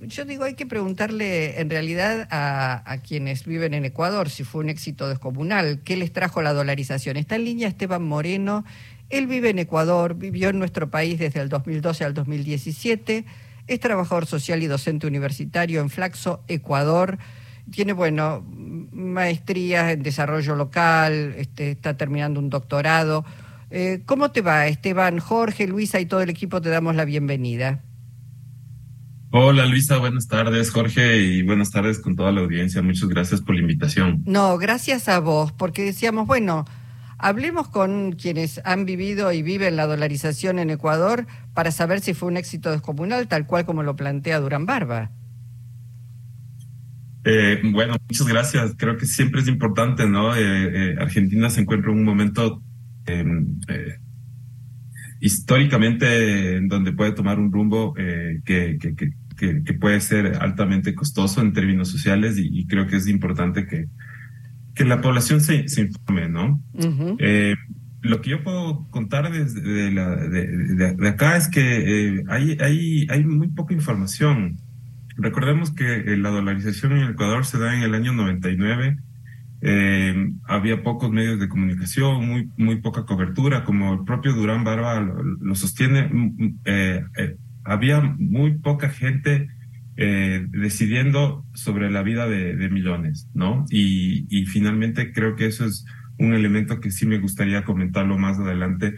yo digo, hay que preguntarle en realidad a, quienes viven en Ecuador si fue un éxito descomunal, qué les trajo la dolarización. Está en línea Esteban Moreno, él vive en Ecuador, vivió en nuestro país desde el 2012 al 2017, es trabajador social y docente universitario en Flaxo, Ecuador. Tiene, bueno, maestrías en desarrollo local, este, está terminando un doctorado. Eh, ¿Cómo te va, Esteban? Jorge, Luisa y todo el equipo te damos la bienvenida. Hola Luisa, buenas tardes Jorge y buenas tardes con toda la audiencia. Muchas gracias por la invitación. No, gracias a vos, porque decíamos, bueno, hablemos con quienes han vivido y viven la dolarización en Ecuador para saber si fue un éxito descomunal, tal cual como lo plantea Durán Barba. Eh, bueno, muchas gracias. Creo que siempre es importante, ¿no? Eh, eh, Argentina se encuentra en un momento em, históricamente en donde puede tomar un rumbo que, que, que, que, puede ser altamente costoso en términos sociales y, creo que es importante que, que la población se, se informe, ¿no? lo que yo puedo contar desde la, de, de, acá es que hay, hay, hay muy poca información Recordemos que eh, la dolarización en Ecuador se da en el año 99. Eh, había pocos medios de comunicación, muy, muy poca cobertura, como el propio Durán Barba lo, sostiene. Eh, había muy poca gente decidiendo sobre la vida de, millones, ¿no? Y, y, finalmente creo que eso es un elemento que sí me gustaría comentarlo más adelante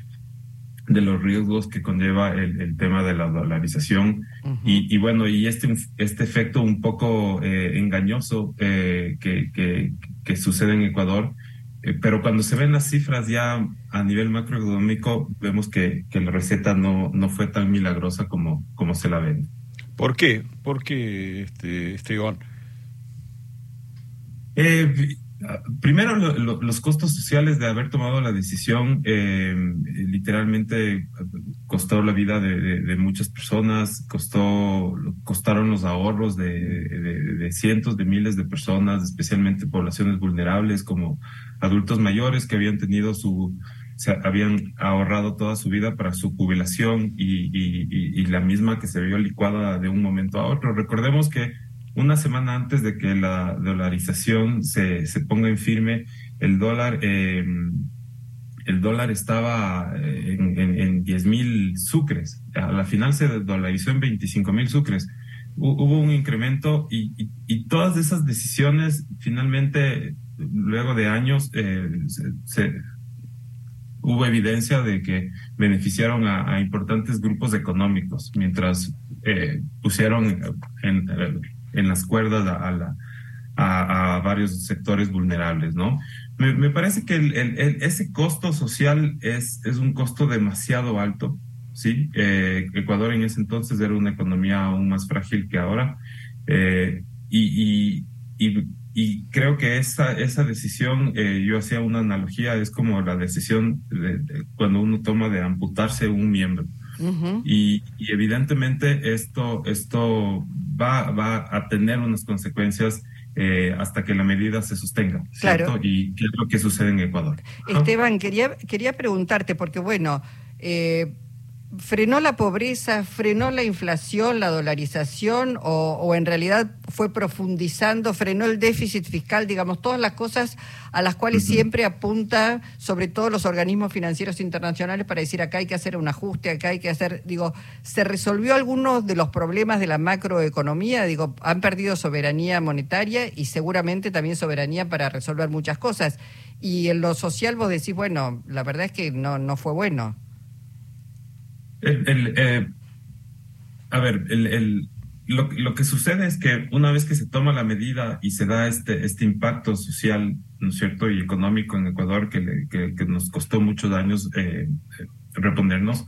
de los riesgos que conlleva el, tema de la dolarización y, bueno, y este, este efecto un poco eh, engañoso eh, que, que, sucede en Ecuador. Eh, pero cuando se ven las cifras ya a nivel macroeconómico, vemos que, que la receta no, no fue tan milagrosa como, como se la ven. ¿Por qué? ¿Por qué, este, Esteban? Primero, los costos sociales de haber tomado la decisión eh, literalmente costó la vida de, muchas personas, costó, costaron los ahorros de, cientos de miles de personas, especialmente poblaciones vulnerables como adultos mayores que habían tenido su, habían ahorrado toda su vida para su jubilación y, y la misma que se vio licuada de un momento a otro. Recordemos que una semana antes de que la dolarización se, se ponga en firme, el dólar, eh, el dólar estaba eh, en, en, en 10 mil sucres. A la final se dolarizó en 25 mil sucres. Hubo un incremento y, y, todas esas decisiones finalmente, luego de años, eh, se, hubo evidencia de que beneficiaron a, importantes grupos económicos, mientras eh, pusieron en, las cuerdas a, varios sectores vulnerables, ¿no? Me, parece que ese costo social es, es un costo demasiado alto, ¿sí? Eh, Ecuador en ese entonces era una economía aún más frágil que ahora, y, y, creo que esa, esa decisión, eh, yo hacía una analogía, es como la decisión de, cuando uno toma de amputarse un miembro. y, y, evidentemente esto, esto va, va a tener unas consecuencias eh, hasta que la medida se sostenga. ¿cierto? Y qué es lo que sucede en Ecuador. Esteban, quería, quería preguntarte, porque bueno, eh, frenó la pobreza, frenó la inflación, la dolarización o, en realidad fue profundizando, frenó el déficit fiscal, digamos, todas las cosas a las cuales siempre apunta, sobre todo los organismos financieros internacionales, para decir acá hay que hacer un ajuste, acá hay que hacer, digo, ¿se resolvió algunos de los problemas de la macroeconomía? Digo, han perdido soberanía monetaria y seguramente también soberanía para resolver muchas cosas. Y en lo social vos decís, bueno, la verdad es que no, no fue bueno. El, eh, a ver, el, lo, lo, que sucede es que una vez que se toma la medida y se da este, este impacto social, ¿no es cierto?, y económico en Ecuador que, que, nos costó muchos años eh, reponernos,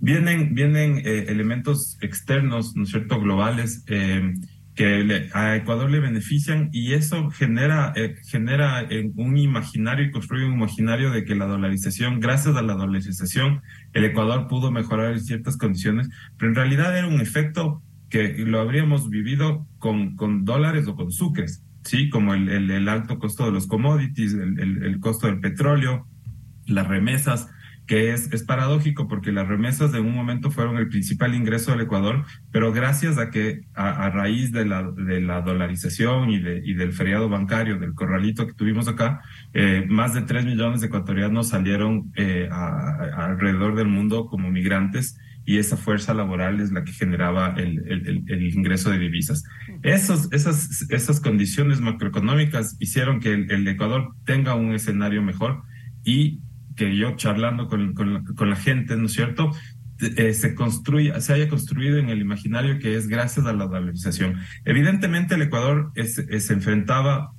vienen, vienen eh, elementos externos, ¿no es cierto?, globales, eh, que a Ecuador le benefician y eso genera, eh, genera un imaginario y construye un imaginario de que la dolarización, gracias a la dolarización, el Ecuador pudo mejorar en ciertas condiciones, pero en realidad era un efecto que lo habríamos vivido con, con dólares o con sucres, ¿sí? Como el, el, alto costo de los commodities, el, el, costo del petróleo, las remesas, que es, es paradójico porque las remesas de un momento fueron el principal ingreso del Ecuador, pero gracias a que a, raíz de la, de la dolarización y, de, y del feriado bancario, del corralito que tuvimos acá, eh, más de 3 millones de ecuatorianos salieron eh, alrededor del mundo como migrantes y esa fuerza laboral es la que generaba el, el, el ingreso de divisas. Esos, esas, esas condiciones macroeconómicas hicieron que el, Ecuador tenga un escenario mejor y que yo charlando con, con, con la gente, ¿no es cierto? Eh, se construye, se haya construido en el imaginario que es gracias a la dolarización. Evidentemente el Ecuador se enfrentaba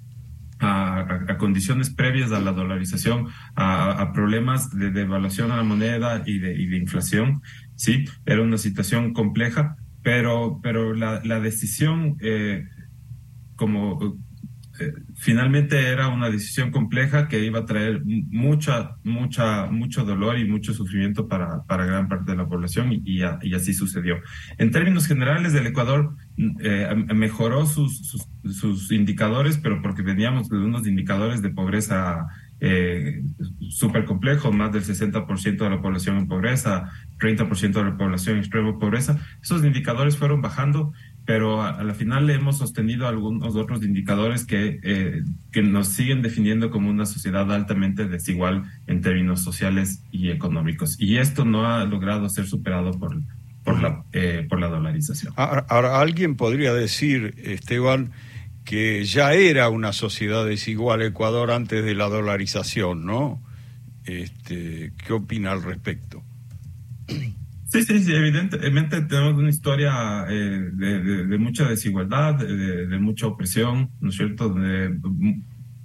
a, a, condiciones previas a la dolarización, a, a problemas de devaluación a la moneda y de, y de inflación, sí, era una situación compleja, pero, pero la, la decisión eh, como eh, finalmente era una decisión compleja que iba a traer mucha, mucha, mucho dolor y mucho sufrimiento para, para gran parte de la población y, así sucedió. En términos generales, el Ecuador eh, mejoró sus, indicadores, pero porque veníamos de unos indicadores de pobreza eh, súper complejo, más del 60% de la población en pobreza, 30% de la población en extrema pobreza. Esos indicadores fueron bajando, pero a, la final hemos sostenido algunos otros indicadores que, eh, que nos siguen definiendo como una sociedad altamente desigual en términos sociales y económicos. Y esto no ha logrado ser superado por, por, la, eh, por la dolarización. ahora, alguien podría decir, Esteban, que ya era una sociedad desigual Ecuador antes de la dolarización, ¿no? Este, ¿Qué opina al respecto? Sí, sí, sí, evidentemente tenemos una historia eh, de, mucha desigualdad, de, mucha opresión, ¿no es cierto? De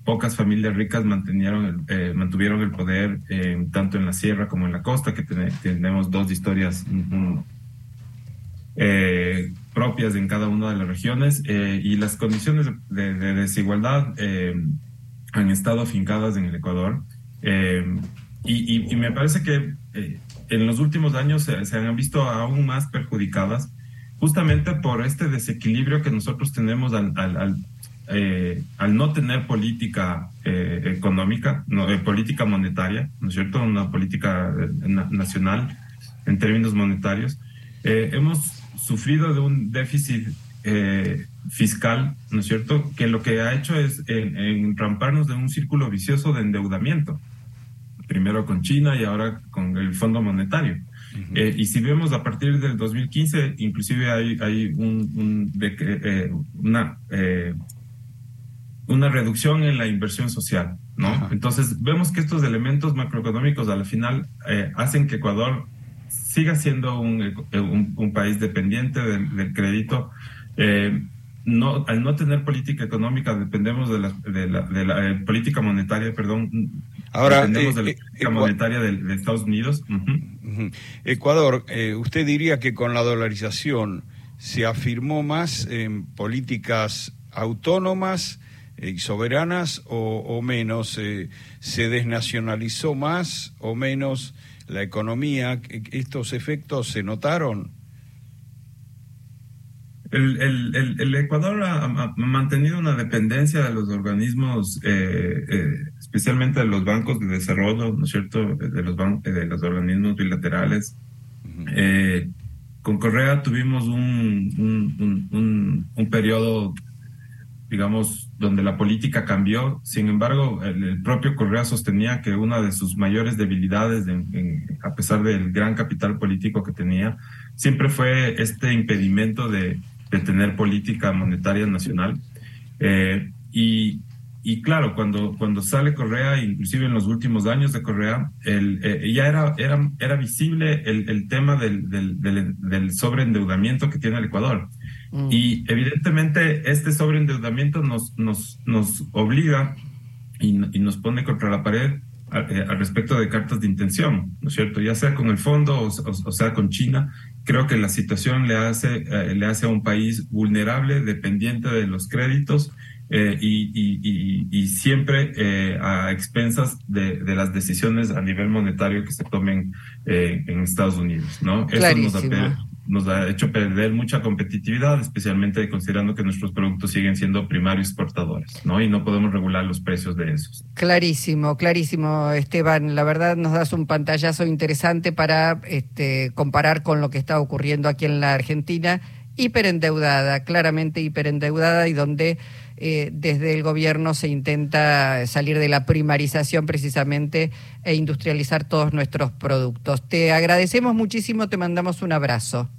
pocas familias ricas mantenieron eh, mantuvieron el poder eh, tanto en la sierra como en la costa, que tenemos dos historias propias en cada una de las regiones y las condiciones de, desigualdad han estado afincadas en el Ecuador. Eh, y, me parece que en los últimos años se, han visto aún más perjudicadas justamente por este desequilibrio que nosotros tenemos al, al, no tener política económica, no, política monetaria, ¿no es cierto? Una política nacional en términos monetarios. hemos sufrido de un déficit eh, fiscal, ¿no es cierto?, que lo que ha hecho es enramparnos de un círculo vicioso de endeudamiento, primero con China y ahora con el Fondo Monetario. Eh, y si vemos a partir del 2015, inclusive hay, hay un, eh, una, una reducción en la inversión social, ¿no? Entonces, vemos que estos elementos macroeconómicos al final hacen que Ecuador siga siendo un, un, país dependiente del, crédito. Eh, no, al no tener política económica dependemos de la, de la, de la eh, política monetaria, perdón. Ahora, dependemos de la eh, política monetaria de, Estados Unidos. Ecuador, ¿usted diría que con la dolarización se afirmó más en políticas autónomas y soberanas o, o menos? ¿Se desnacionalizó más o menos? la economía, ¿estos efectos se notaron? El, el, el, Ecuador ha, mantenido una dependencia de los organismos, eh, eh, especialmente de los bancos de desarrollo, ¿no es cierto?, de los, de los organismos bilaterales. Eh, con Correa tuvimos un, un, un, un periodo digamos, donde la política cambió. Sin embargo, el, propio Correa sostenía que una de sus mayores debilidades, a pesar del gran capital político que tenía, siempre fue este impedimento de, tener política monetaria nacional. Eh, y, y, claro, cuando, cuando sale Correa, inclusive en los últimos años de Correa, el, eh, ya era, era, era visible el, el tema del, del, del, del sobreendeudamiento que tiene el Ecuador. Mm. Y evidentemente este sobreendeudamiento nos, nos, nos obliga y, nos pone contra la pared eh, al, respecto de cartas de intención, ¿no es cierto? Ya sea con el fondo o, sea con China, creo que la situación le hace, eh, le hace a un país vulnerable, dependiente de los créditos eh, y, y, y, siempre a expensas de, de, las decisiones a nivel monetario que se tomen en Estados Unidos, ¿no? Eso nos nos ha hecho perder mucha competitividad, especialmente considerando que nuestros productos siguen siendo primarios exportadores, ¿no? Y no podemos regular los precios de esos. Clarísimo, clarísimo, Esteban. La verdad nos das un pantallazo interesante para este, comparar con lo que está ocurriendo aquí en la Argentina, hiperendeudada, claramente hiperendeudada y donde eh, desde el gobierno se intenta salir de la primarización precisamente e industrializar todos nuestros productos. Te agradecemos muchísimo, te mandamos un abrazo.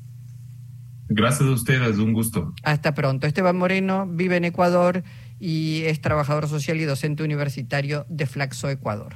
Gracias a ustedes, un gusto. Hasta pronto. Esteban Moreno vive en Ecuador y es trabajador social y docente universitario de Flaxo Ecuador.